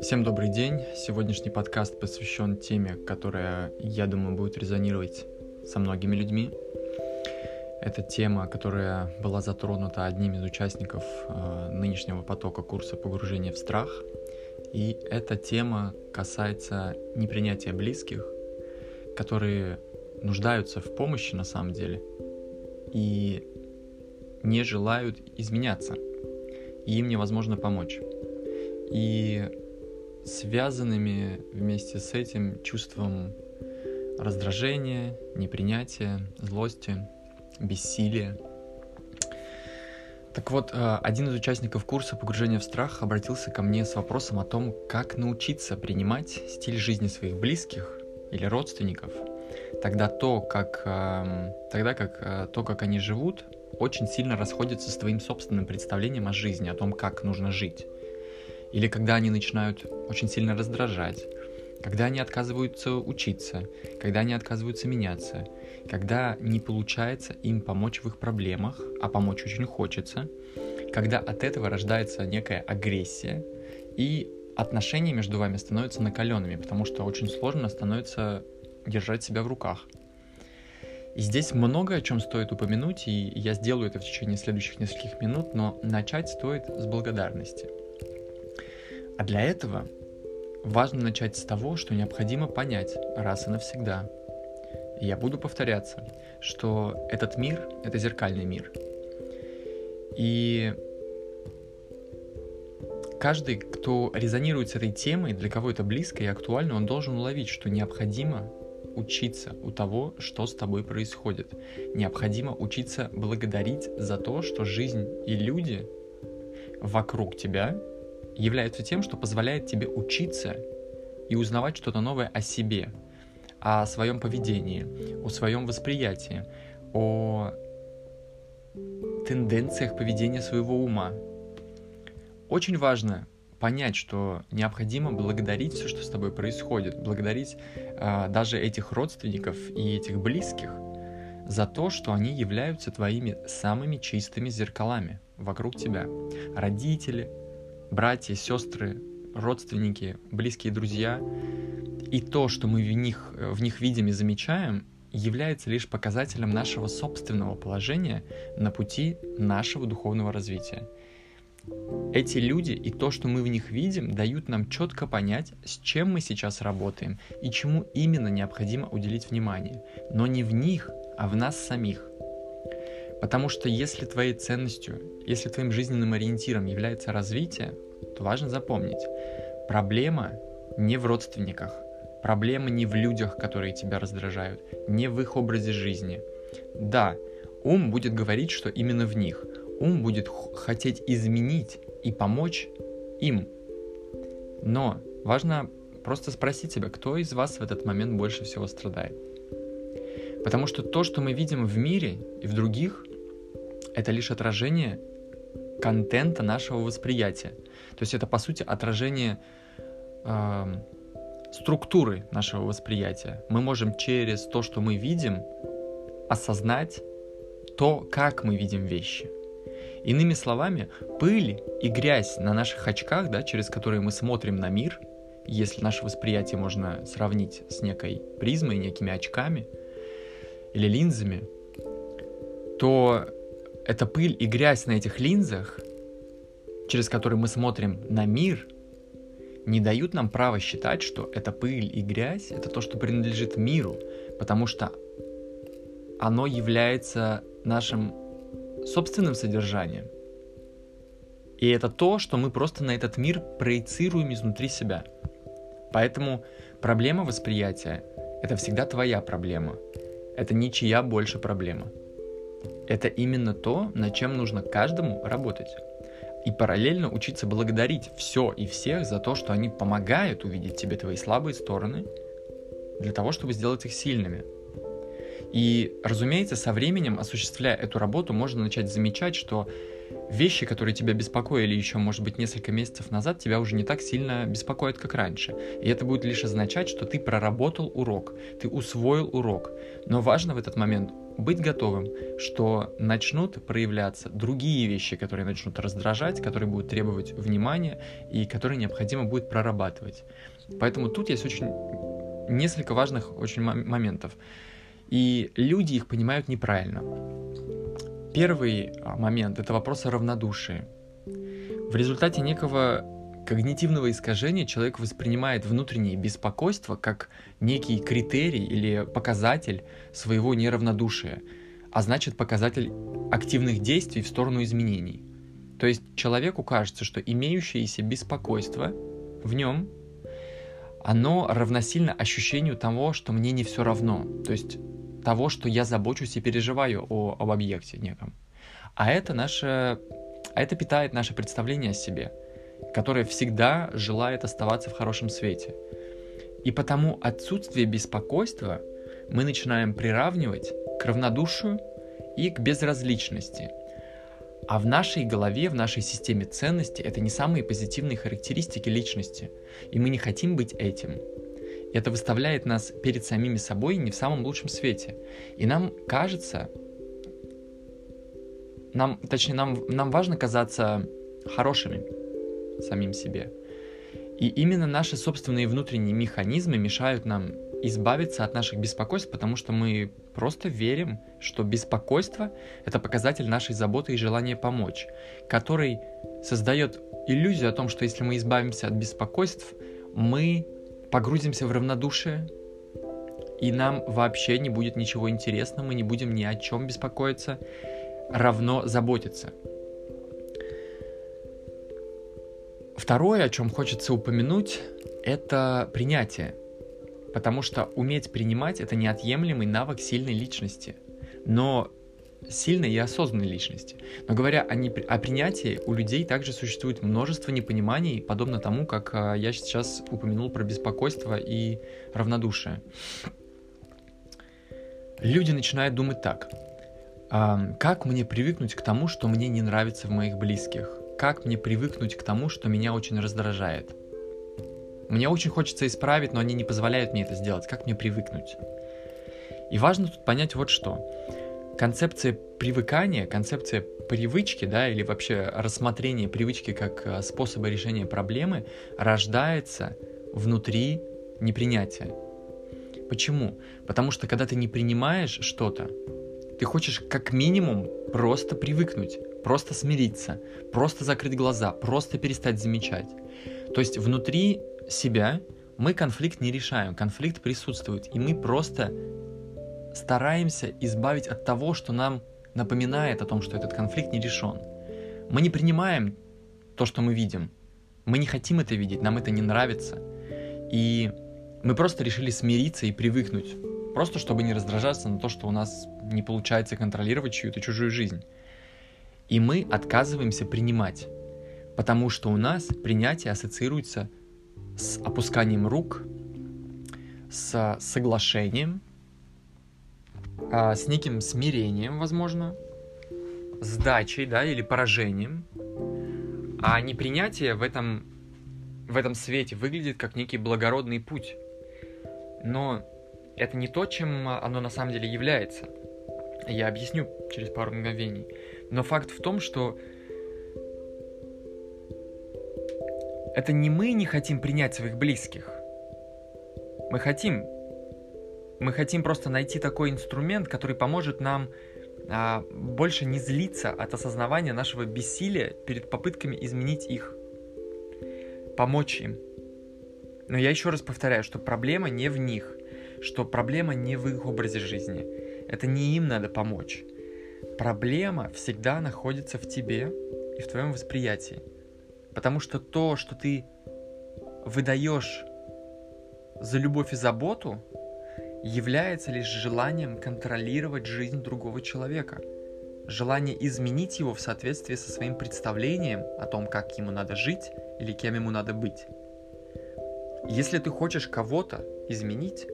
Всем добрый день. Сегодняшний подкаст посвящен теме, которая, я думаю, будет резонировать со многими людьми. Это тема, которая была затронута одним из участников э, нынешнего потока курса погружения в страх. И эта тема касается непринятия близких, которые нуждаются в помощи на самом деле и не желают изменяться. И им невозможно помочь. И связанными вместе с этим чувством раздражения, непринятия, злости, бессилия. Так вот, э, один из участников курса погружения в страх обратился ко мне с вопросом о том, как научиться принимать стиль жизни своих близких или родственников, тогда то, как, эм, тогда как э, то, как они живут, очень сильно расходится с твоим собственным представлением о жизни, о том, как нужно жить. Или когда они начинают очень сильно раздражать, когда они отказываются учиться, когда они отказываются меняться, когда не получается им помочь в их проблемах, а помочь очень хочется, когда от этого рождается некая агрессия, и отношения между вами становятся накаленными, потому что очень сложно становится держать себя в руках. И здесь много о чем стоит упомянуть, и я сделаю это в течение следующих нескольких минут, но начать стоит с благодарности – а для этого важно начать с того, что необходимо понять раз и навсегда. И я буду повторяться, что этот мир — это зеркальный мир. И каждый, кто резонирует с этой темой, для кого это близко и актуально, он должен уловить, что необходимо учиться у того, что с тобой происходит. Необходимо учиться благодарить за то, что жизнь и люди вокруг тебя является тем, что позволяет тебе учиться и узнавать что-то новое о себе, о своем поведении, о своем восприятии, о тенденциях поведения своего ума. Очень важно понять, что необходимо благодарить все, что с тобой происходит, благодарить э, даже этих родственников и этих близких за то, что они являются твоими самыми чистыми зеркалами вокруг тебя. Родители, братья, сестры, родственники, близкие друзья, и то, что мы в них, в них видим и замечаем, является лишь показателем нашего собственного положения на пути нашего духовного развития. Эти люди и то, что мы в них видим, дают нам четко понять, с чем мы сейчас работаем и чему именно необходимо уделить внимание. Но не в них, а в нас самих. Потому что если твоей ценностью, если твоим жизненным ориентиром является развитие, то важно запомнить, проблема не в родственниках, проблема не в людях, которые тебя раздражают, не в их образе жизни. Да, ум будет говорить, что именно в них. Ум будет хотеть изменить и помочь им. Но важно просто спросить себя, кто из вас в этот момент больше всего страдает. Потому что то, что мы видим в мире и в других, это лишь отражение контента нашего восприятия. То есть это, по сути, отражение э, структуры нашего восприятия. Мы можем через то, что мы видим, осознать то, как мы видим вещи. Иными словами, пыль и грязь на наших очках, да, через которые мы смотрим на мир, если наше восприятие можно сравнить с некой призмой, некими очками или линзами, то эта пыль и грязь на этих линзах, через которые мы смотрим на мир, не дают нам права считать, что эта пыль и грязь — это то, что принадлежит миру, потому что оно является нашим собственным содержанием. И это то, что мы просто на этот мир проецируем изнутри себя. Поэтому проблема восприятия — это всегда твоя проблема. Это ничья больше проблема. Это именно то, над чем нужно каждому работать. И параллельно учиться благодарить все и всех за то, что они помогают увидеть тебе твои слабые стороны, для того, чтобы сделать их сильными. И, разумеется, со временем, осуществляя эту работу, можно начать замечать, что вещи, которые тебя беспокоили еще, может быть, несколько месяцев назад, тебя уже не так сильно беспокоят, как раньше. И это будет лишь означать, что ты проработал урок, ты усвоил урок. Но важно в этот момент быть готовым, что начнут проявляться другие вещи, которые начнут раздражать, которые будут требовать внимания и которые необходимо будет прорабатывать. Поэтому тут есть очень несколько важных очень моментов. И люди их понимают неправильно. Первый а, момент — это вопрос о равнодушии. В результате некого когнитивного искажения человек воспринимает внутреннее беспокойство как некий критерий или показатель своего неравнодушия, а значит показатель активных действий в сторону изменений. То есть человеку кажется, что имеющееся беспокойство в нем, оно равносильно ощущению того, что мне не все равно. То есть того, что я забочусь и переживаю о, об объекте неком. А это наше, а это питает наше представление о себе – которая всегда желает оставаться в хорошем свете. И потому отсутствие беспокойства мы начинаем приравнивать к равнодушию и к безразличности. А в нашей голове, в нашей системе ценностей это не самые позитивные характеристики личности. И мы не хотим быть этим. Это выставляет нас перед самими собой не в самом лучшем свете. И нам кажется, нам, точнее, нам, нам важно казаться хорошими, самим себе. И именно наши собственные внутренние механизмы мешают нам избавиться от наших беспокойств, потому что мы просто верим, что беспокойство — это показатель нашей заботы и желания помочь, который создает иллюзию о том, что если мы избавимся от беспокойств, мы погрузимся в равнодушие, и нам вообще не будет ничего интересного, мы не будем ни о чем беспокоиться, равно заботиться. Второе, о чем хочется упомянуть, это принятие. Потому что уметь принимать — это неотъемлемый навык сильной личности. Но сильной и осознанной личности. Но говоря о, не, о принятии, у людей также существует множество непониманий, подобно тому, как а, я сейчас упомянул про беспокойство и равнодушие. Люди начинают думать так. А, как мне привыкнуть к тому, что мне не нравится в моих близких? как мне привыкнуть к тому, что меня очень раздражает. Мне очень хочется исправить, но они не позволяют мне это сделать. Как мне привыкнуть? И важно тут понять вот что. Концепция привыкания, концепция привычки, да, или вообще рассмотрение привычки как э, способа решения проблемы рождается внутри непринятия. Почему? Потому что когда ты не принимаешь что-то, ты хочешь как минимум просто привыкнуть просто смириться, просто закрыть глаза, просто перестать замечать. То есть внутри себя мы конфликт не решаем, конфликт присутствует, и мы просто стараемся избавить от того, что нам напоминает о том, что этот конфликт не решен. Мы не принимаем то, что мы видим. Мы не хотим это видеть, нам это не нравится. И мы просто решили смириться и привыкнуть. Просто чтобы не раздражаться на то, что у нас не получается контролировать чью-то чужую жизнь. И мы отказываемся принимать, потому что у нас принятие ассоциируется с опусканием рук, с соглашением, а, с неким смирением, возможно, сдачей, да, или поражением. А непринятие в этом, в этом свете выглядит как некий благородный путь. Но это не то, чем оно на самом деле является. Я объясню через пару мгновений. Но факт в том, что это не мы не хотим принять своих близких. Мы хотим. Мы хотим просто найти такой инструмент, который поможет нам а, больше не злиться от осознавания нашего бессилия перед попытками изменить их. Помочь им. Но я еще раз повторяю, что проблема не в них, что проблема не в их образе жизни. Это не им надо помочь. Проблема всегда находится в тебе и в твоем восприятии. Потому что то, что ты выдаешь за любовь и заботу, является лишь желанием контролировать жизнь другого человека. Желание изменить его в соответствии со своим представлением о том, как ему надо жить или кем ему надо быть. Если ты хочешь кого-то изменить,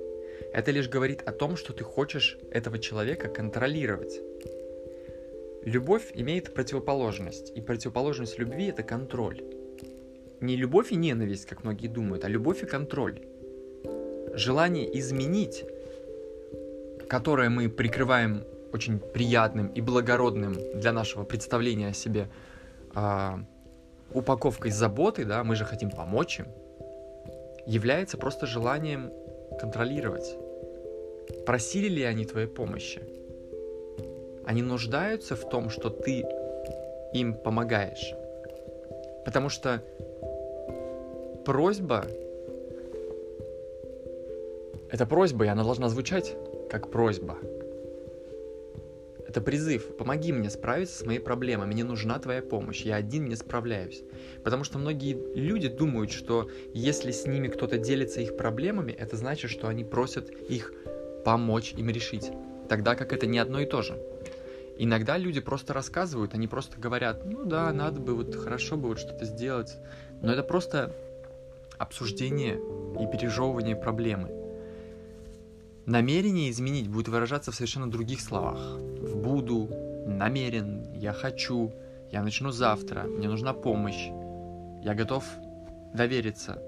это лишь говорит о том, что ты хочешь этого человека контролировать. Любовь имеет противоположность, и противоположность любви это контроль. Не любовь и ненависть, как многие думают, а любовь и контроль. Желание изменить, которое мы прикрываем очень приятным и благородным для нашего представления о себе а, упаковкой заботы, да, мы же хотим помочь им, является просто желанием контролировать. Просили ли они твоей помощи? Они нуждаются в том, что ты им помогаешь. Потому что просьба — это просьба, и она должна звучать как просьба. Это призыв. Помоги мне справиться с моей проблемой. Мне нужна твоя помощь. Я один не справляюсь. Потому что многие люди думают, что если с ними кто-то делится их проблемами, это значит, что они просят их помочь им решить. Тогда как это не одно и то же. Иногда люди просто рассказывают, они просто говорят, ну да, надо бы, вот хорошо бы вот что-то сделать. Но это просто обсуждение и пережевывание проблемы. Намерение изменить будет выражаться в совершенно других словах. В буду, намерен, я хочу, я начну завтра, мне нужна помощь, я готов довериться.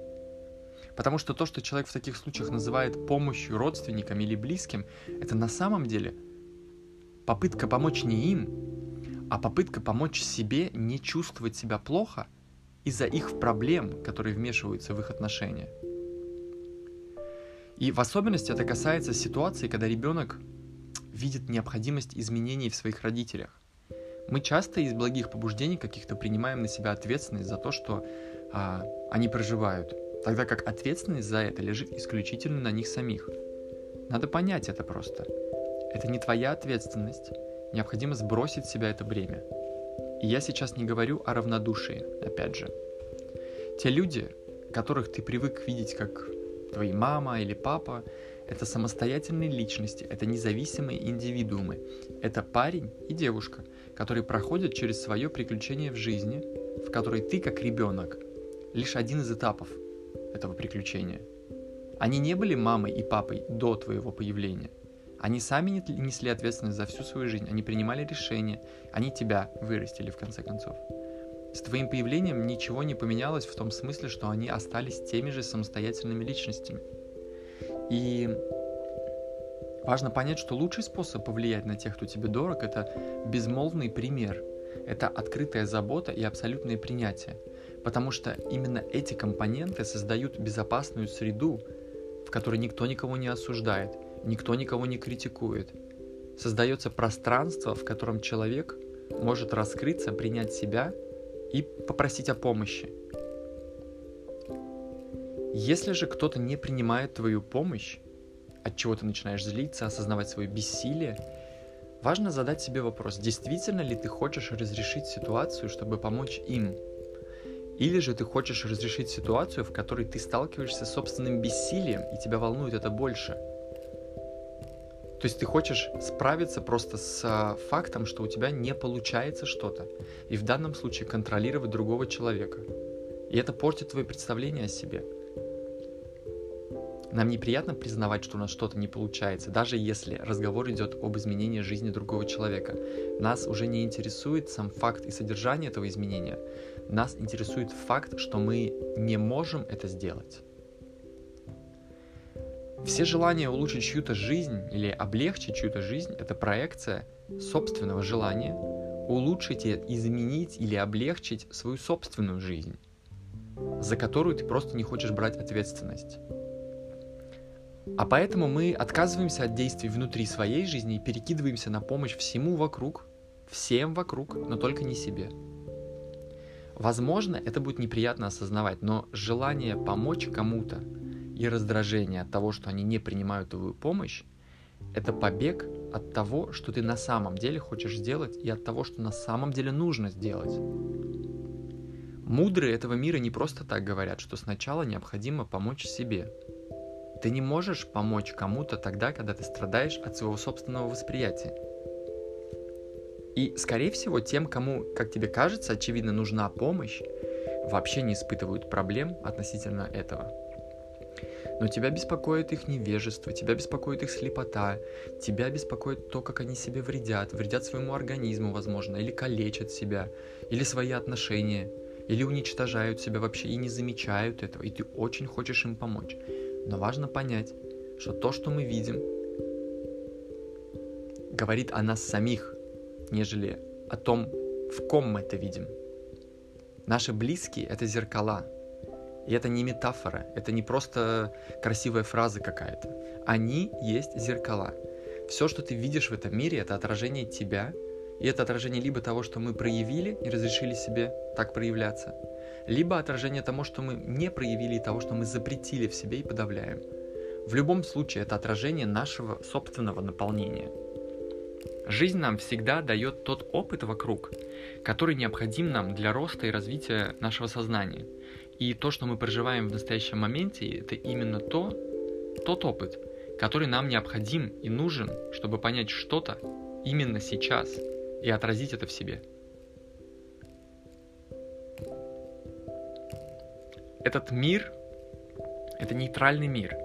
Потому что то, что человек в таких случаях называет помощью родственникам или близким, это на самом деле попытка помочь не им, а попытка помочь себе не чувствовать себя плохо из-за их проблем, которые вмешиваются в их отношения. И в особенности это касается ситуации, когда ребенок видит необходимость изменений в своих родителях. Мы часто из благих побуждений каких-то принимаем на себя ответственность за то, что а, они проживают, тогда как ответственность за это лежит исключительно на них самих. Надо понять это просто. Это не твоя ответственность. Необходимо сбросить с себя это бремя. И я сейчас не говорю о равнодушии, опять же. Те люди, которых ты привык видеть как твои мама или папа, это самостоятельные личности, это независимые индивидуумы. Это парень и девушка, которые проходят через свое приключение в жизни, в которой ты, как ребенок, лишь один из этапов этого приключения. Они не были мамой и папой до твоего появления. Они сами несли ответственность за всю свою жизнь, они принимали решения, они тебя вырастили в конце концов. С твоим появлением ничего не поменялось в том смысле, что они остались теми же самостоятельными личностями. И важно понять, что лучший способ повлиять на тех, кто тебе дорог, это безмолвный пример. Это открытая забота и абсолютное принятие. Потому что именно эти компоненты создают безопасную среду, в которой никто никого не осуждает, никто никого не критикует. Создается пространство, в котором человек может раскрыться, принять себя и попросить о помощи. Если же кто-то не принимает твою помощь, от чего ты начинаешь злиться, осознавать свое бессилие, важно задать себе вопрос, действительно ли ты хочешь разрешить ситуацию, чтобы помочь им? Или же ты хочешь разрешить ситуацию, в которой ты сталкиваешься с собственным бессилием, и тебя волнует это больше – то есть ты хочешь справиться просто с а, фактом, что у тебя не получается что-то. И в данном случае контролировать другого человека. И это портит твое представление о себе. Нам неприятно признавать, что у нас что-то не получается, даже если разговор идет об изменении жизни другого человека. Нас уже не интересует сам факт и содержание этого изменения. Нас интересует факт, что мы не можем это сделать. Все желания улучшить чью-то жизнь или облегчить чью-то жизнь – это проекция собственного желания улучшить, изменить или облегчить свою собственную жизнь, за которую ты просто не хочешь брать ответственность. А поэтому мы отказываемся от действий внутри своей жизни и перекидываемся на помощь всему вокруг, всем вокруг, но только не себе. Возможно, это будет неприятно осознавать, но желание помочь кому-то – и раздражение от того, что они не принимают твою помощь, это побег от того, что ты на самом деле хочешь сделать, и от того, что на самом деле нужно сделать. Мудрые этого мира не просто так говорят, что сначала необходимо помочь себе. Ты не можешь помочь кому-то тогда, когда ты страдаешь от своего собственного восприятия. И, скорее всего, тем, кому, как тебе кажется, очевидно, нужна помощь, вообще не испытывают проблем относительно этого но тебя беспокоит их невежество, тебя беспокоит их слепота, тебя беспокоит то, как они себе вредят, вредят своему организму, возможно, или калечат себя, или свои отношения, или уничтожают себя вообще и не замечают этого, и ты очень хочешь им помочь. Но важно понять, что то, что мы видим, говорит о нас самих, нежели о том, в ком мы это видим. Наши близкие — это зеркала. И это не метафора, это не просто красивая фраза какая-то. Они есть зеркала. Все, что ты видишь в этом мире, это отражение тебя, и это отражение либо того, что мы проявили и разрешили себе так проявляться, либо отражение того, что мы не проявили, и того, что мы запретили в себе и подавляем. В любом случае, это отражение нашего собственного наполнения – Жизнь нам всегда дает тот опыт вокруг, который необходим нам для роста и развития нашего сознания. И то, что мы проживаем в настоящем моменте, это именно то, тот опыт, который нам необходим и нужен, чтобы понять что-то именно сейчас и отразить это в себе. Этот мир — это нейтральный мир.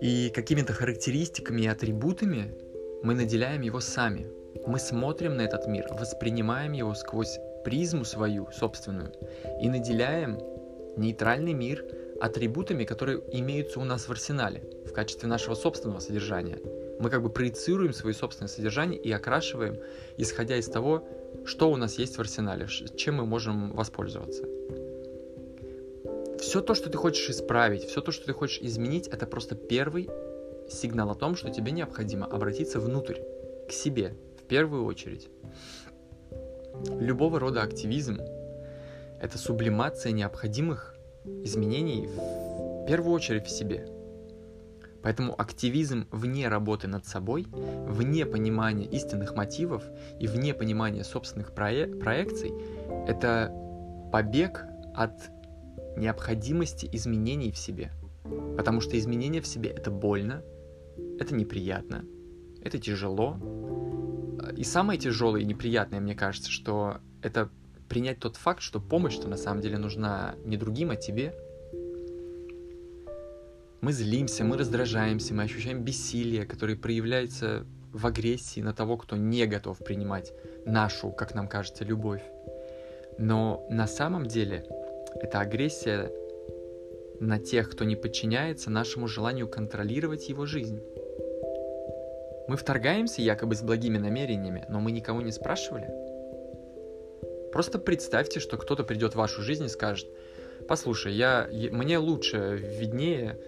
И какими-то характеристиками и атрибутами мы наделяем его сами. Мы смотрим на этот мир, воспринимаем его сквозь призму свою собственную и наделяем нейтральный мир атрибутами, которые имеются у нас в арсенале в качестве нашего собственного содержания. Мы как бы проецируем свое собственное содержание и окрашиваем, исходя из того, что у нас есть в арсенале, чем мы можем воспользоваться. Все то, что ты хочешь исправить, все то, что ты хочешь изменить, это просто первый сигнал о том, что тебе необходимо обратиться внутрь, к себе, в первую очередь. Любого рода активизм — это сублимация необходимых изменений в первую очередь в себе. Поэтому активизм вне работы над собой, вне понимания истинных мотивов и вне понимания собственных проек- проекций — это побег от необходимости изменений в себе. Потому что изменения в себе — это больно, это неприятно, это тяжело. И самое тяжелое и неприятное, мне кажется, что это принять тот факт, что помощь, что на самом деле нужна не другим, а тебе. Мы злимся, мы раздражаемся, мы ощущаем бессилие, которое проявляется в агрессии на того, кто не готов принимать нашу, как нам кажется, любовь. Но на самом деле эта агрессия на тех, кто не подчиняется нашему желанию контролировать его жизнь. Мы вторгаемся якобы с благими намерениями, но мы никого не спрашивали. Просто представьте, что кто-то придет в вашу жизнь и скажет, послушай, я, мне лучше, виднее,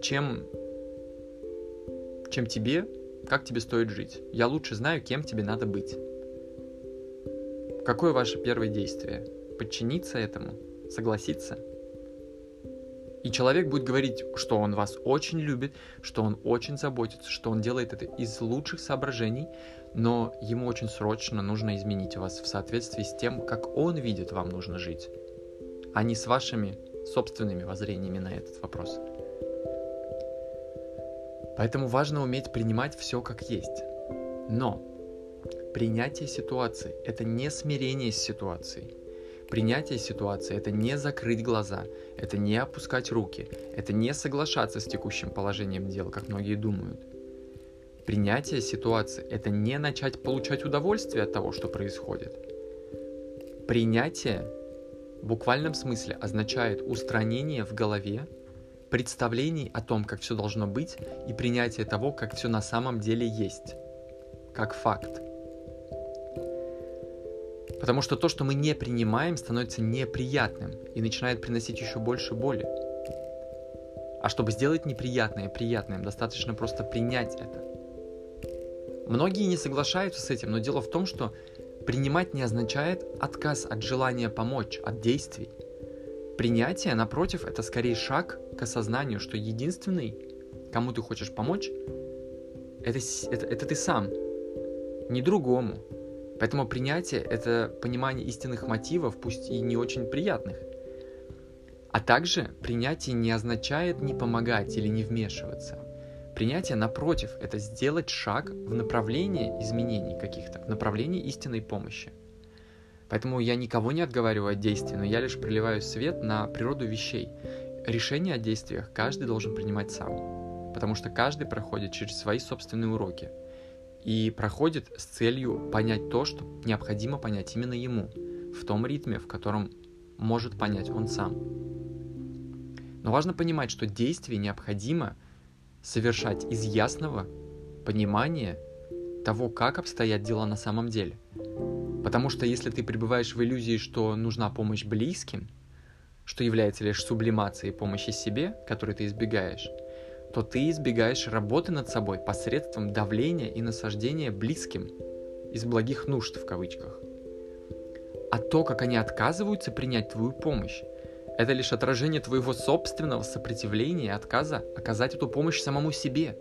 чем, чем тебе, как тебе стоит жить. Я лучше знаю, кем тебе надо быть. Какое ваше первое действие? Подчиниться этому? Согласиться? И человек будет говорить, что он вас очень любит, что он очень заботится, что он делает это из лучших соображений, но ему очень срочно нужно изменить вас в соответствии с тем, как он видит, вам нужно жить, а не с вашими собственными воззрениями на этот вопрос. Поэтому важно уметь принимать все как есть. Но принятие ситуации – это не смирение с ситуацией. Принятие ситуации – это не закрыть глаза, это не опускать руки, это не соглашаться с текущим положением дел, как многие думают. Принятие ситуации – это не начать получать удовольствие от того, что происходит. Принятие в буквальном смысле означает устранение в голове представлений о том, как все должно быть, и принятие того, как все на самом деле есть, как факт. Потому что то, что мы не принимаем, становится неприятным и начинает приносить еще больше боли. А чтобы сделать неприятное приятным, достаточно просто принять это. Многие не соглашаются с этим, но дело в том, что принимать не означает отказ от желания помочь, от действий. Принятие, напротив, это скорее шаг к осознанию, что единственный, кому ты хочешь помочь, это, это, это ты сам, не другому, Поэтому принятие — это понимание истинных мотивов, пусть и не очень приятных. А также принятие не означает не помогать или не вмешиваться. Принятие, напротив, это сделать шаг в направлении изменений каких-то, в направлении истинной помощи. Поэтому я никого не отговариваю от действий, но я лишь проливаю свет на природу вещей. Решение о действиях каждый должен принимать сам, потому что каждый проходит через свои собственные уроки — и проходит с целью понять то, что необходимо понять именно ему, в том ритме, в котором может понять он сам. Но важно понимать, что действие необходимо совершать из ясного понимание того, как обстоят дела на самом деле. Потому что если ты пребываешь в иллюзии, что нужна помощь близким, что является лишь сублимацией помощи себе, которой ты избегаешь, то ты избегаешь работы над собой посредством давления и насаждения близким из благих нужд в кавычках. А то, как они отказываются принять твою помощь, это лишь отражение твоего собственного сопротивления и отказа оказать эту помощь самому себе.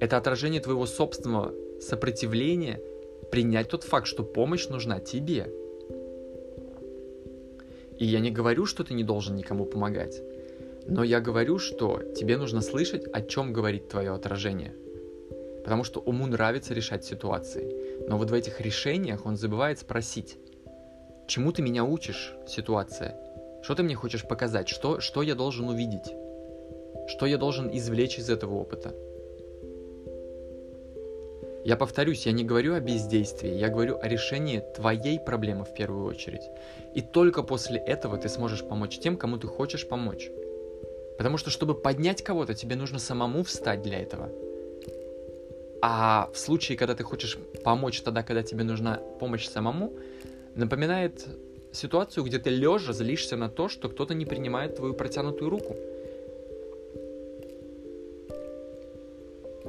Это отражение твоего собственного сопротивления принять тот факт, что помощь нужна тебе. И я не говорю, что ты не должен никому помогать. Но я говорю, что тебе нужно слышать, о чем говорит твое отражение. Потому что уму нравится решать ситуации. Но вот в этих решениях он забывает спросить, чему ты меня учишь, ситуация? Что ты мне хочешь показать? Что, что я должен увидеть? Что я должен извлечь из этого опыта? Я повторюсь, я не говорю о бездействии, я говорю о решении твоей проблемы в первую очередь. И только после этого ты сможешь помочь тем, кому ты хочешь помочь. Потому что, чтобы поднять кого-то, тебе нужно самому встать для этого. А в случае, когда ты хочешь помочь тогда, когда тебе нужна помощь самому, напоминает ситуацию, где ты лежа злишься на то, что кто-то не принимает твою протянутую руку.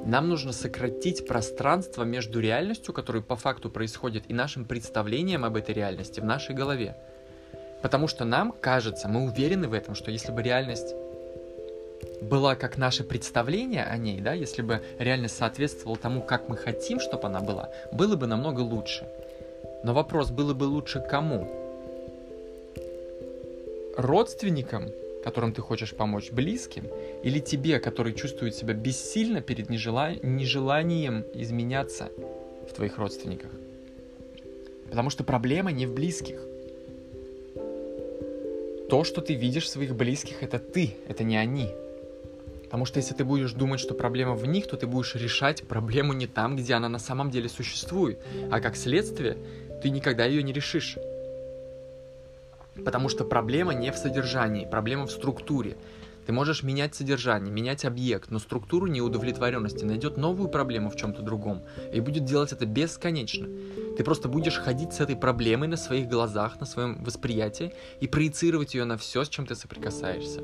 Нам нужно сократить пространство между реальностью, которая по факту происходит, и нашим представлением об этой реальности в нашей голове. Потому что нам кажется, мы уверены в этом, что если бы реальность была как наше представление о ней, да, если бы реальность соответствовала тому, как мы хотим, чтобы она была, было бы намного лучше. Но вопрос, было бы лучше кому? Родственникам, которым ты хочешь помочь, близким, или тебе, который чувствует себя бессильно перед нежела... нежеланием изменяться в твоих родственниках? Потому что проблема не в близких. То, что ты видишь в своих близких, это ты, это не они. Потому что если ты будешь думать, что проблема в них, то ты будешь решать проблему не там, где она на самом деле существует. А как следствие, ты никогда ее не решишь. Потому что проблема не в содержании, проблема в структуре. Ты можешь менять содержание, менять объект, но структуру неудовлетворенности найдет новую проблему в чем-то другом и будет делать это бесконечно. Ты просто будешь ходить с этой проблемой на своих глазах, на своем восприятии и проецировать ее на все, с чем ты соприкасаешься.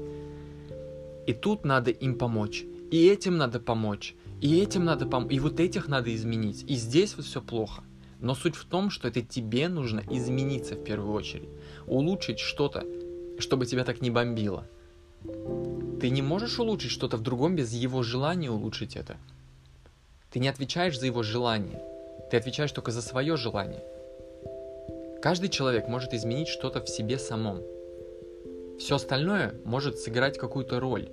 И тут надо им помочь. И этим надо помочь. И этим надо помочь. И вот этих надо изменить. И здесь вот все плохо. Но суть в том, что это тебе нужно измениться в первую очередь. Улучшить что-то, чтобы тебя так не бомбило. Ты не можешь улучшить что-то в другом без его желания улучшить это. Ты не отвечаешь за его желание. Ты отвечаешь только за свое желание. Каждый человек может изменить что-то в себе самом. Все остальное может сыграть какую-то роль.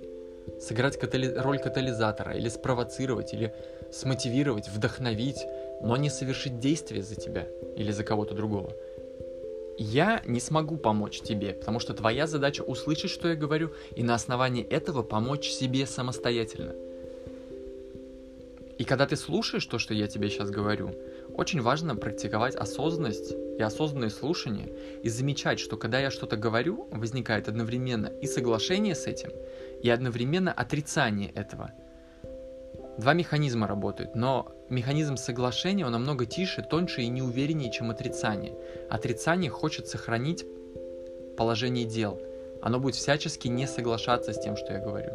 Сыграть катали... роль катализатора, или спровоцировать, или смотивировать, вдохновить, но не совершить действие за тебя или за кого-то другого. Я не смогу помочь тебе, потому что твоя задача услышать, что я говорю, и на основании этого помочь себе самостоятельно. И когда ты слушаешь то, что я тебе сейчас говорю, очень важно практиковать осознанность и осознанное слушание и замечать, что когда я что-то говорю, возникает одновременно и соглашение с этим, и одновременно отрицание этого. Два механизма работают, но механизм соглашения, он намного тише, тоньше и неувереннее, чем отрицание. Отрицание хочет сохранить положение дел. Оно будет всячески не соглашаться с тем, что я говорю.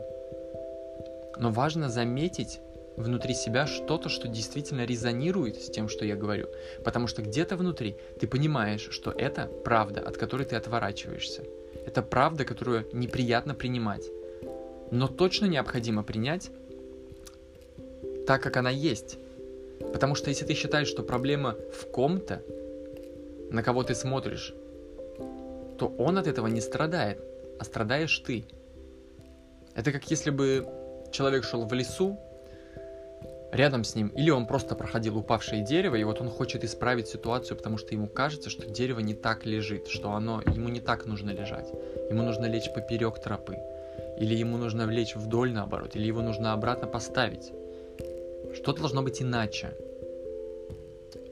Но важно заметить, внутри себя что-то, что действительно резонирует с тем, что я говорю. Потому что где-то внутри ты понимаешь, что это правда, от которой ты отворачиваешься. Это правда, которую неприятно принимать. Но точно необходимо принять так, как она есть. Потому что если ты считаешь, что проблема в ком-то, на кого ты смотришь, то он от этого не страдает, а страдаешь ты. Это как если бы человек шел в лесу, рядом с ним, или он просто проходил упавшее дерево, и вот он хочет исправить ситуацию, потому что ему кажется, что дерево не так лежит, что оно ему не так нужно лежать. Ему нужно лечь поперек тропы, или ему нужно лечь вдоль наоборот, или его нужно обратно поставить. Что должно быть иначе?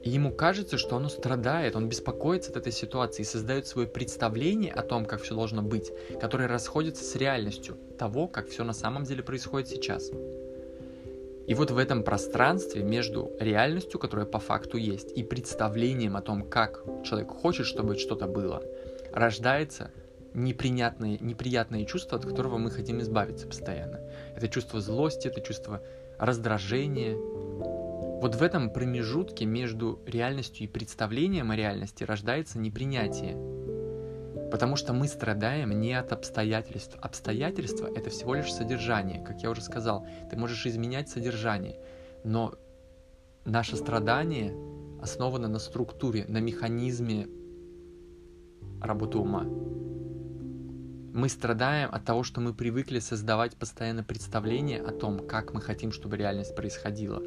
И ему кажется, что оно страдает, он беспокоится от этой ситуации и создает свое представление о том, как все должно быть, которое расходится с реальностью того, как все на самом деле происходит сейчас. И вот в этом пространстве между реальностью, которая по факту есть, и представлением о том, как человек хочет, чтобы что-то было, рождается неприятное, неприятное чувство, от которого мы хотим избавиться постоянно. Это чувство злости, это чувство раздражения. Вот в этом промежутке между реальностью и представлением о реальности рождается непринятие. Потому что мы страдаем не от обстоятельств. Обстоятельства — это всего лишь содержание. Как я уже сказал, ты можешь изменять содержание. Но наше страдание основано на структуре, на механизме работы ума. Мы страдаем от того, что мы привыкли создавать постоянно представление о том, как мы хотим, чтобы реальность происходила.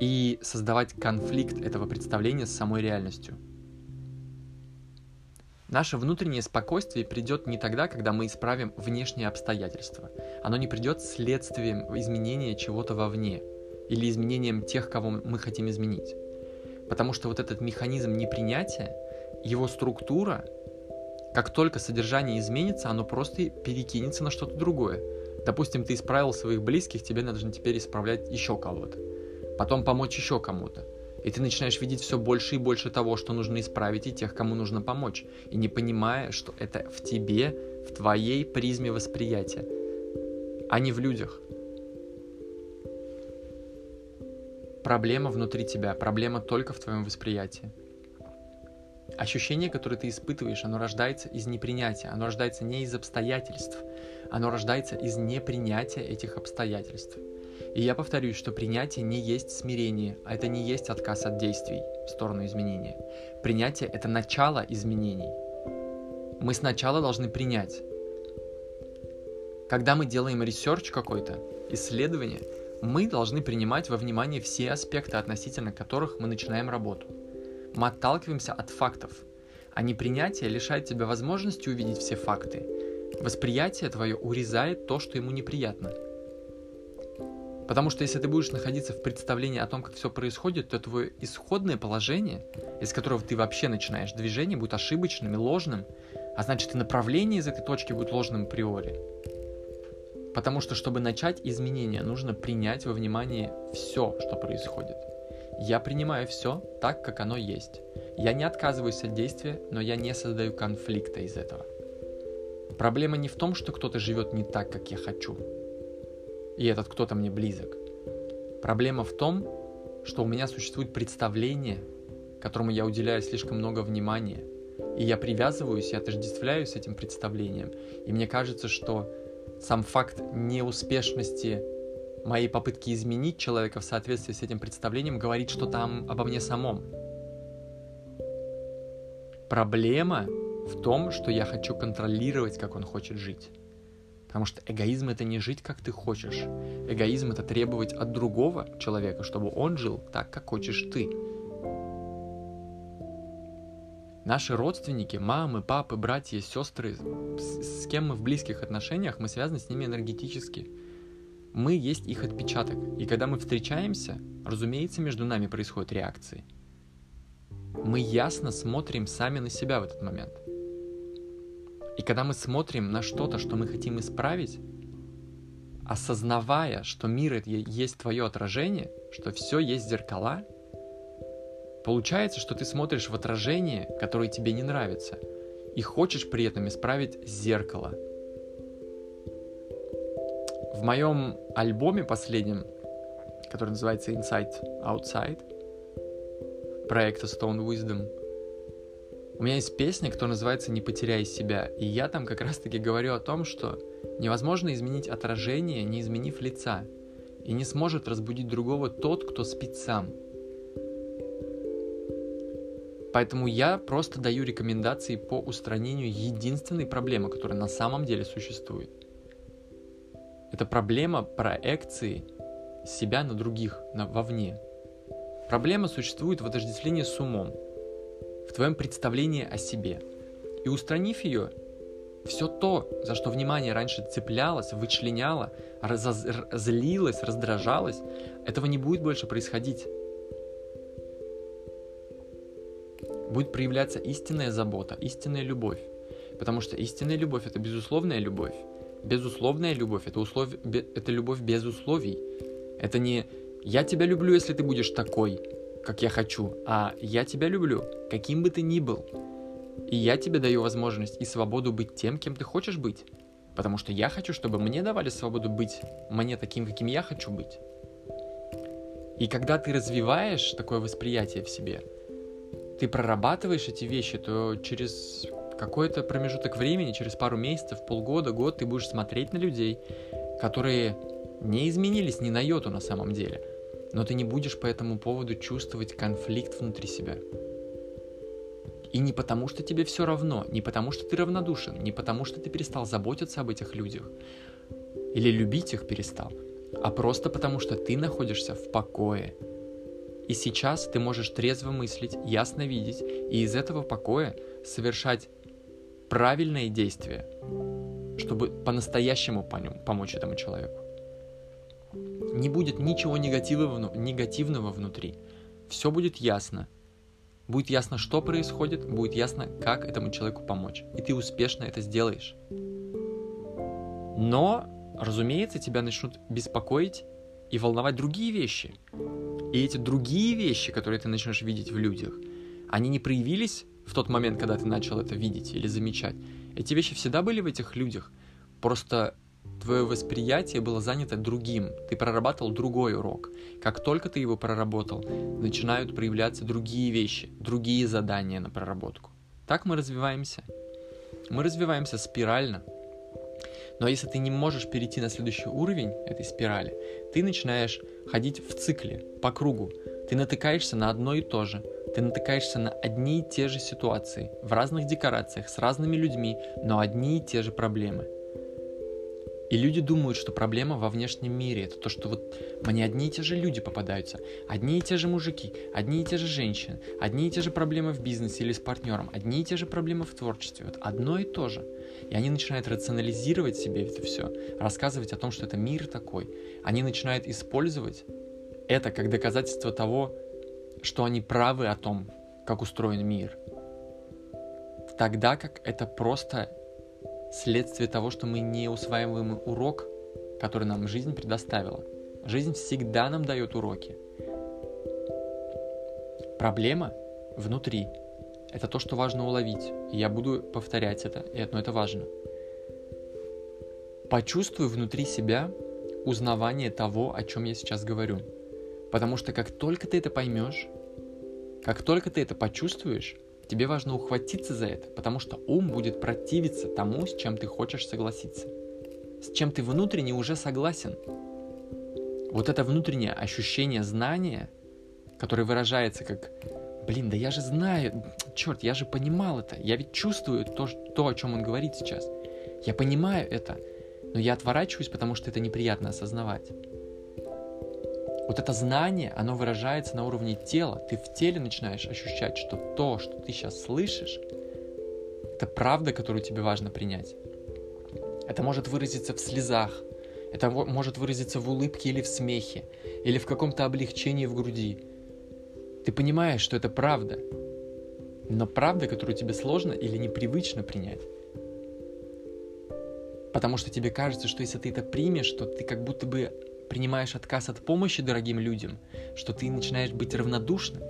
И создавать конфликт этого представления с самой реальностью — Наше внутреннее спокойствие придет не тогда, когда мы исправим внешние обстоятельства. Оно не придет следствием изменения чего-то вовне или изменением тех, кого мы хотим изменить. Потому что вот этот механизм непринятия, его структура, как только содержание изменится, оно просто перекинется на что-то другое. Допустим, ты исправил своих близких, тебе нужно теперь исправлять еще кого-то. Потом помочь еще кому-то. И ты начинаешь видеть все больше и больше того, что нужно исправить, и тех, кому нужно помочь. И не понимая, что это в тебе, в твоей призме восприятия, а не в людях. Проблема внутри тебя, проблема только в твоем восприятии. Ощущение, которое ты испытываешь, оно рождается из непринятия, оно рождается не из обстоятельств, оно рождается из непринятия этих обстоятельств. И я повторюсь, что принятие не есть смирение, а это не есть отказ от действий в сторону изменения. Принятие — это начало изменений. Мы сначала должны принять. Когда мы делаем research какой-то, исследование, мы должны принимать во внимание все аспекты, относительно которых мы начинаем работу. Мы отталкиваемся от фактов, а непринятие лишает тебя возможности увидеть все факты. Восприятие твое урезает то, что ему неприятно — Потому что если ты будешь находиться в представлении о том, как все происходит, то твое исходное положение, из которого ты вообще начинаешь движение, будет ошибочным и ложным, а значит и направление из этой точки будет ложным априори. Потому что, чтобы начать изменения, нужно принять во внимание все, что происходит. Я принимаю все так, как оно есть. Я не отказываюсь от действия, но я не создаю конфликта из этого. Проблема не в том, что кто-то живет не так, как я хочу и этот кто-то мне близок. Проблема в том, что у меня существует представление, которому я уделяю слишком много внимания, и я привязываюсь и отождествляюсь с этим представлением. И мне кажется, что сам факт неуспешности моей попытки изменить человека в соответствии с этим представлением говорит что-то обо мне самом. Проблема в том, что я хочу контролировать, как он хочет жить. Потому что эгоизм это не жить, как ты хочешь. Эгоизм это требовать от другого человека, чтобы он жил так, как хочешь ты. Наши родственники, мамы, папы, братья, сестры, с, с кем мы в близких отношениях, мы связаны с ними энергетически. Мы есть их отпечаток. И когда мы встречаемся, разумеется, между нами происходят реакции. Мы ясно смотрим сами на себя в этот момент. И когда мы смотрим на что-то, что мы хотим исправить, осознавая, что мир это есть твое отражение, что все есть зеркала, получается, что ты смотришь в отражение, которое тебе не нравится, и хочешь при этом исправить зеркало. В моем альбоме последнем, который называется Inside Outside, проекта Stone Wisdom, у меня есть песня, которая называется «Не потеряй себя», и я там как раз-таки говорю о том, что невозможно изменить отражение, не изменив лица, и не сможет разбудить другого тот, кто спит сам. Поэтому я просто даю рекомендации по устранению единственной проблемы, которая на самом деле существует. Это проблема проекции себя на других, на, вовне. Проблема существует в отождествлении с умом – в твоем представлении о себе. И устранив ее, все то, за что внимание раньше цеплялось, вычленяло, раз, злилось, раздражалось, этого не будет больше происходить. Будет проявляться истинная забота, истинная любовь. Потому что истинная любовь это безусловная любовь. Безусловная любовь это, услов... это любовь без условий. Это не «я тебя люблю, если ты будешь такой», как я хочу, а «я тебя люблю, каким бы ты ни был». И я тебе даю возможность и свободу быть тем, кем ты хочешь быть. Потому что я хочу, чтобы мне давали свободу быть мне таким, каким я хочу быть. И когда ты развиваешь такое восприятие в себе, ты прорабатываешь эти вещи, то через какой-то промежуток времени, через пару месяцев, полгода, год, ты будешь смотреть на людей, которые не изменились ни на йоту на самом деле, но ты не будешь по этому поводу чувствовать конфликт внутри себя. И не потому, что тебе все равно, не потому, что ты равнодушен, не потому, что ты перестал заботиться об этих людях или любить их перестал, а просто потому, что ты находишься в покое. И сейчас ты можешь трезво мыслить, ясно видеть, и из этого покоя совершать правильные действия, чтобы по-настоящему помочь этому человеку. Не будет ничего негативного, негативного внутри. Все будет ясно, Будет ясно, что происходит, будет ясно, как этому человеку помочь. И ты успешно это сделаешь. Но, разумеется, тебя начнут беспокоить и волновать другие вещи. И эти другие вещи, которые ты начнешь видеть в людях, они не проявились в тот момент, когда ты начал это видеть или замечать. Эти вещи всегда были в этих людях. Просто твое восприятие было занято другим, ты прорабатывал другой урок. Как только ты его проработал, начинают проявляться другие вещи, другие задания на проработку. Так мы развиваемся. Мы развиваемся спирально. Но если ты не можешь перейти на следующий уровень этой спирали, ты начинаешь ходить в цикле, по кругу. Ты натыкаешься на одно и то же. Ты натыкаешься на одни и те же ситуации, в разных декорациях, с разными людьми, но одни и те же проблемы – и люди думают, что проблема во внешнем мире. Это то, что вот мне одни и те же люди попадаются, одни и те же мужики, одни и те же женщины, одни и те же проблемы в бизнесе или с партнером, одни и те же проблемы в творчестве. Вот одно и то же. И они начинают рационализировать себе это все, рассказывать о том, что это мир такой. Они начинают использовать это как доказательство того, что они правы о том, как устроен мир. Тогда как это просто следствие того, что мы не усваиваем урок, который нам жизнь предоставила. Жизнь всегда нам дает уроки. Проблема внутри. Это то, что важно уловить. И я буду повторять это, и но это важно. Почувствуй внутри себя узнавание того, о чем я сейчас говорю. Потому что как только ты это поймешь, как только ты это почувствуешь, Тебе важно ухватиться за это, потому что ум будет противиться тому, с чем ты хочешь согласиться. С чем ты внутренне уже согласен. Вот это внутреннее ощущение знания, которое выражается как «Блин, да я же знаю, черт, я же понимал это, я ведь чувствую то, то, о чем он говорит сейчас. Я понимаю это, но я отворачиваюсь, потому что это неприятно осознавать. Вот это знание, оно выражается на уровне тела. Ты в теле начинаешь ощущать, что то, что ты сейчас слышишь, это правда, которую тебе важно принять. Это может выразиться в слезах, это может выразиться в улыбке или в смехе, или в каком-то облегчении в груди. Ты понимаешь, что это правда, но правда, которую тебе сложно или непривычно принять. Потому что тебе кажется, что если ты это примешь, то ты как будто бы принимаешь отказ от помощи дорогим людям, что ты начинаешь быть равнодушным.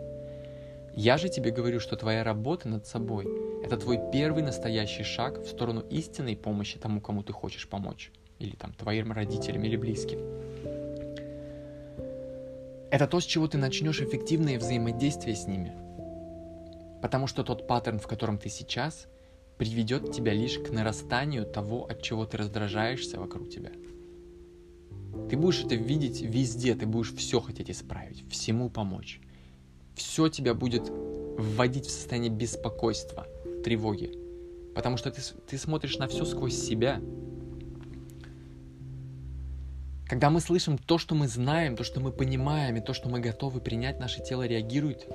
Я же тебе говорю, что твоя работа над собой – это твой первый настоящий шаг в сторону истинной помощи тому, кому ты хочешь помочь. Или там твоим родителям или близким. Это то, с чего ты начнешь эффективное взаимодействие с ними. Потому что тот паттерн, в котором ты сейчас, приведет тебя лишь к нарастанию того, от чего ты раздражаешься вокруг тебя – ты будешь это видеть везде, ты будешь все хотеть исправить, всему помочь. Все тебя будет вводить в состояние беспокойства, тревоги. Потому что ты, ты смотришь на все сквозь себя. Когда мы слышим то, что мы знаем, то, что мы понимаем, и то, что мы готовы принять, наше тело реагирует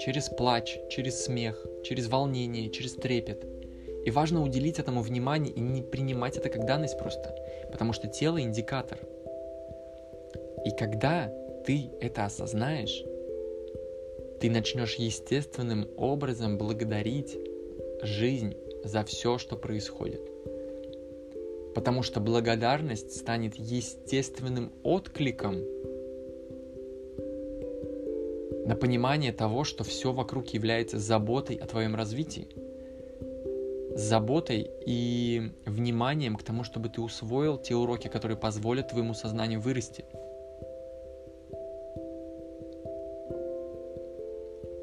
через плач, через смех, через волнение, через трепет – и важно уделить этому внимание и не принимать это как данность просто, потому что тело индикатор. И когда ты это осознаешь, ты начнешь естественным образом благодарить жизнь за все, что происходит. Потому что благодарность станет естественным откликом на понимание того, что все вокруг является заботой о твоем развитии, заботой и вниманием к тому, чтобы ты усвоил те уроки, которые позволят твоему сознанию вырасти.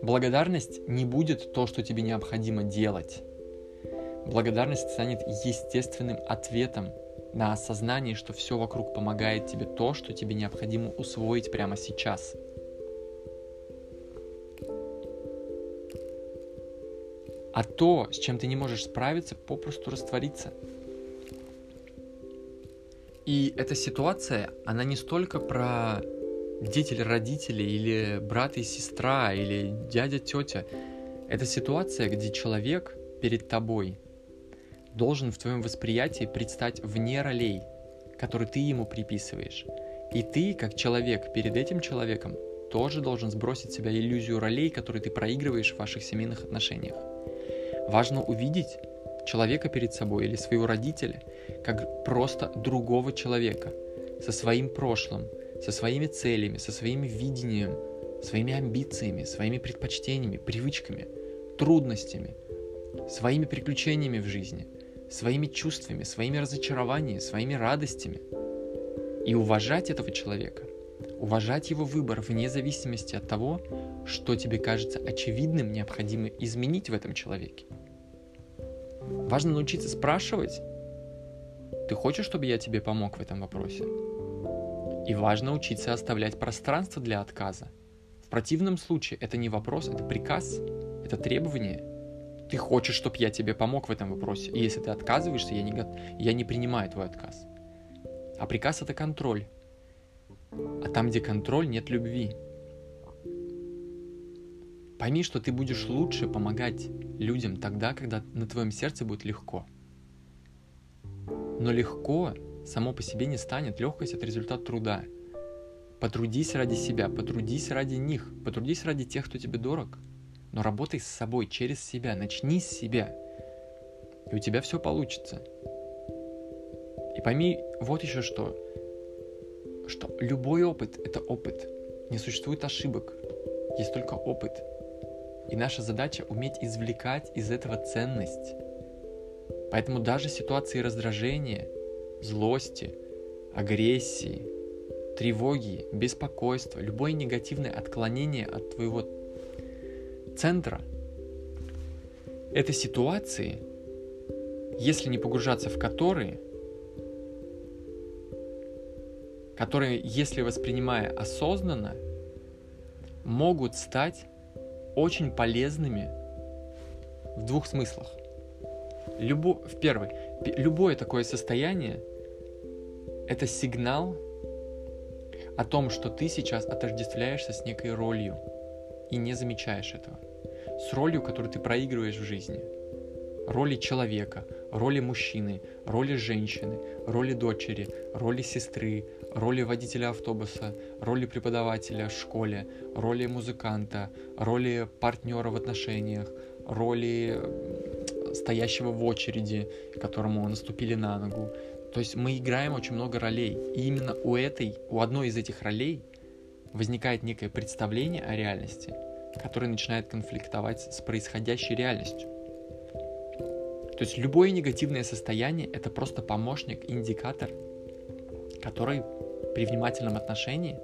Благодарность не будет то, что тебе необходимо делать. Благодарность станет естественным ответом на осознание, что все вокруг помогает тебе то, что тебе необходимо усвоить прямо сейчас. А то, с чем ты не можешь справиться, попросту растворится. И эта ситуация, она не столько про дети или родители, или брат и сестра, или дядя, тетя. Это ситуация, где человек перед тобой должен в твоем восприятии предстать вне ролей, которые ты ему приписываешь. И ты, как человек, перед этим человеком тоже должен сбросить с себя иллюзию ролей, которые ты проигрываешь в ваших семейных отношениях. Важно увидеть человека перед собой или своего родителя как просто другого человека со своим прошлым, со своими целями, со своим видением, своими амбициями, своими предпочтениями, привычками, трудностями, своими приключениями в жизни – своими чувствами, своими разочарованиями, своими радостями. И уважать этого человека, уважать его выбор вне зависимости от того, что тебе кажется очевидным, необходимо изменить в этом человеке. Важно научиться спрашивать, ты хочешь, чтобы я тебе помог в этом вопросе? И важно учиться оставлять пространство для отказа. В противном случае это не вопрос, это приказ, это требование – ты хочешь, чтобы я тебе помог в этом вопросе. И если ты отказываешься, я не, я не принимаю твой отказ. А приказ это контроль. А там, где контроль, нет любви. Пойми, что ты будешь лучше помогать людям тогда, когда на твоем сердце будет легко. Но легко само по себе не станет. Легкость — это результат труда. Потрудись ради себя, потрудись ради них, потрудись ради тех, кто тебе дорог — но работай с собой, через себя, начни с себя. И у тебя все получится. И пойми вот еще что, что любой опыт — это опыт. Не существует ошибок, есть только опыт. И наша задача — уметь извлекать из этого ценность. Поэтому даже ситуации раздражения, злости, агрессии, тревоги, беспокойства, любое негативное отклонение от твоего центра. Это ситуации, если не погружаться в которые, которые, если воспринимая осознанно, могут стать очень полезными в двух смыслах. Любо, в первый, любое такое состояние – это сигнал о том, что ты сейчас отождествляешься с некой ролью – и не замечаешь этого. С ролью, которую ты проигрываешь в жизни. Роли человека, роли мужчины, роли женщины, роли дочери, роли сестры, роли водителя автобуса, роли преподавателя в школе, роли музыканта, роли партнера в отношениях, роли стоящего в очереди, которому наступили на ногу. То есть мы играем очень много ролей. И именно у этой, у одной из этих ролей возникает некое представление о реальности, которое начинает конфликтовать с происходящей реальностью. То есть любое негативное состояние — это просто помощник, индикатор, который при внимательном отношении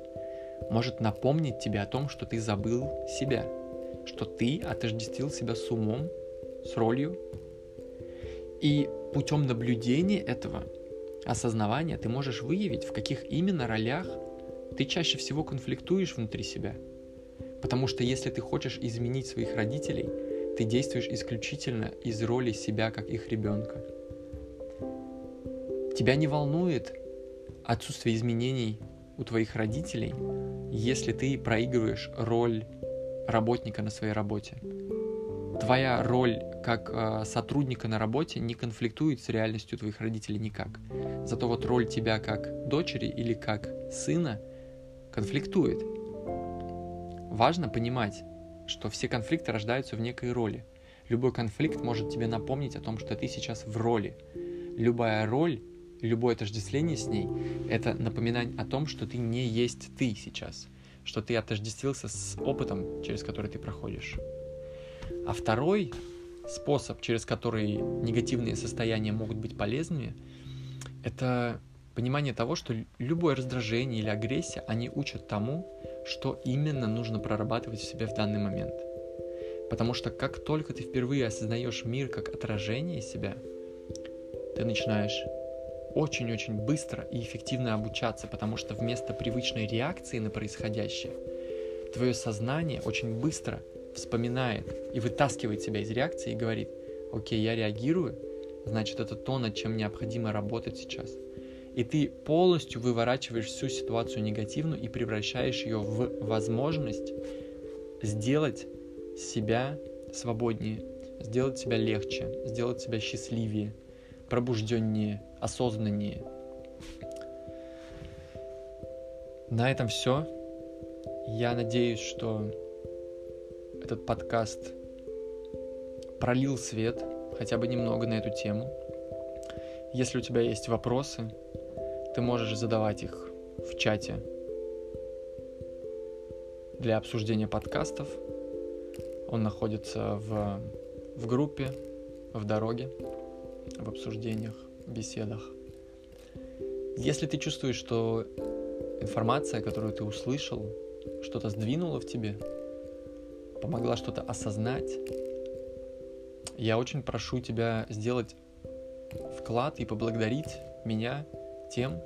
может напомнить тебе о том, что ты забыл себя, что ты отождествил себя с умом, с ролью. И путем наблюдения этого, осознавания, ты можешь выявить, в каких именно ролях ты чаще всего конфликтуешь внутри себя. Потому что если ты хочешь изменить своих родителей, ты действуешь исключительно из роли себя как их ребенка. Тебя не волнует отсутствие изменений у твоих родителей, если ты проигрываешь роль работника на своей работе. Твоя роль как э, сотрудника на работе не конфликтует с реальностью твоих родителей никак. Зато вот роль тебя как дочери или как сына конфликтует. Важно понимать, что все конфликты рождаются в некой роли. Любой конфликт может тебе напомнить о том, что ты сейчас в роли. Любая роль любое отождествление с ней — это напоминание о том, что ты не есть ты сейчас, что ты отождествился с опытом, через который ты проходишь. А второй способ, через который негативные состояния могут быть полезными, это понимание того, что любое раздражение или агрессия, они учат тому, что именно нужно прорабатывать в себе в данный момент. Потому что как только ты впервые осознаешь мир как отражение себя, ты начинаешь очень-очень быстро и эффективно обучаться, потому что вместо привычной реакции на происходящее, твое сознание очень быстро вспоминает и вытаскивает себя из реакции и говорит, окей, я реагирую, значит это то, над чем необходимо работать сейчас. И ты полностью выворачиваешь всю ситуацию негативную и превращаешь ее в возможность сделать себя свободнее, сделать себя легче, сделать себя счастливее, пробужденнее, осознаннее. На этом все. Я надеюсь, что этот подкаст пролил свет хотя бы немного на эту тему. Если у тебя есть вопросы, ты можешь задавать их в чате для обсуждения подкастов. Он находится в, в группе, в дороге, в обсуждениях, беседах. Если ты чувствуешь, что информация, которую ты услышал, что-то сдвинула в тебе, помогла что-то осознать, я очень прошу тебя сделать вклад и поблагодарить меня тем,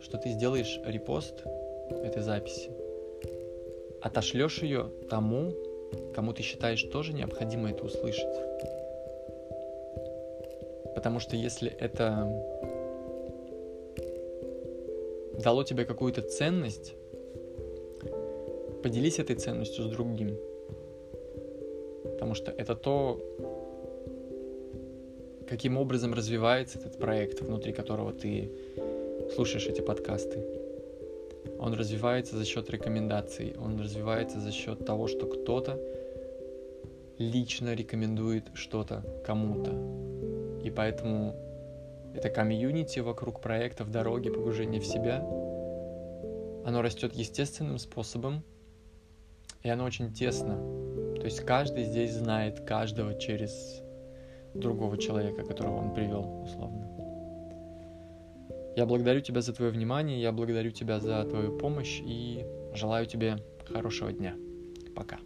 что ты сделаешь репост этой записи, отошлешь ее тому, кому ты считаешь тоже необходимо это услышать. Потому что если это дало тебе какую-то ценность, поделись этой ценностью с другим. Потому что это то, каким образом развивается этот проект, внутри которого ты слушаешь эти подкасты. Он развивается за счет рекомендаций, он развивается за счет того, что кто-то лично рекомендует что-то кому-то. И поэтому это комьюнити вокруг проектов дороги погружения в себя. Оно растет естественным способом, и оно очень тесно. То есть каждый здесь знает каждого через другого человека, которого он привел, условно. Я благодарю тебя за твое внимание, я благодарю тебя за твою помощь и желаю тебе хорошего дня. Пока.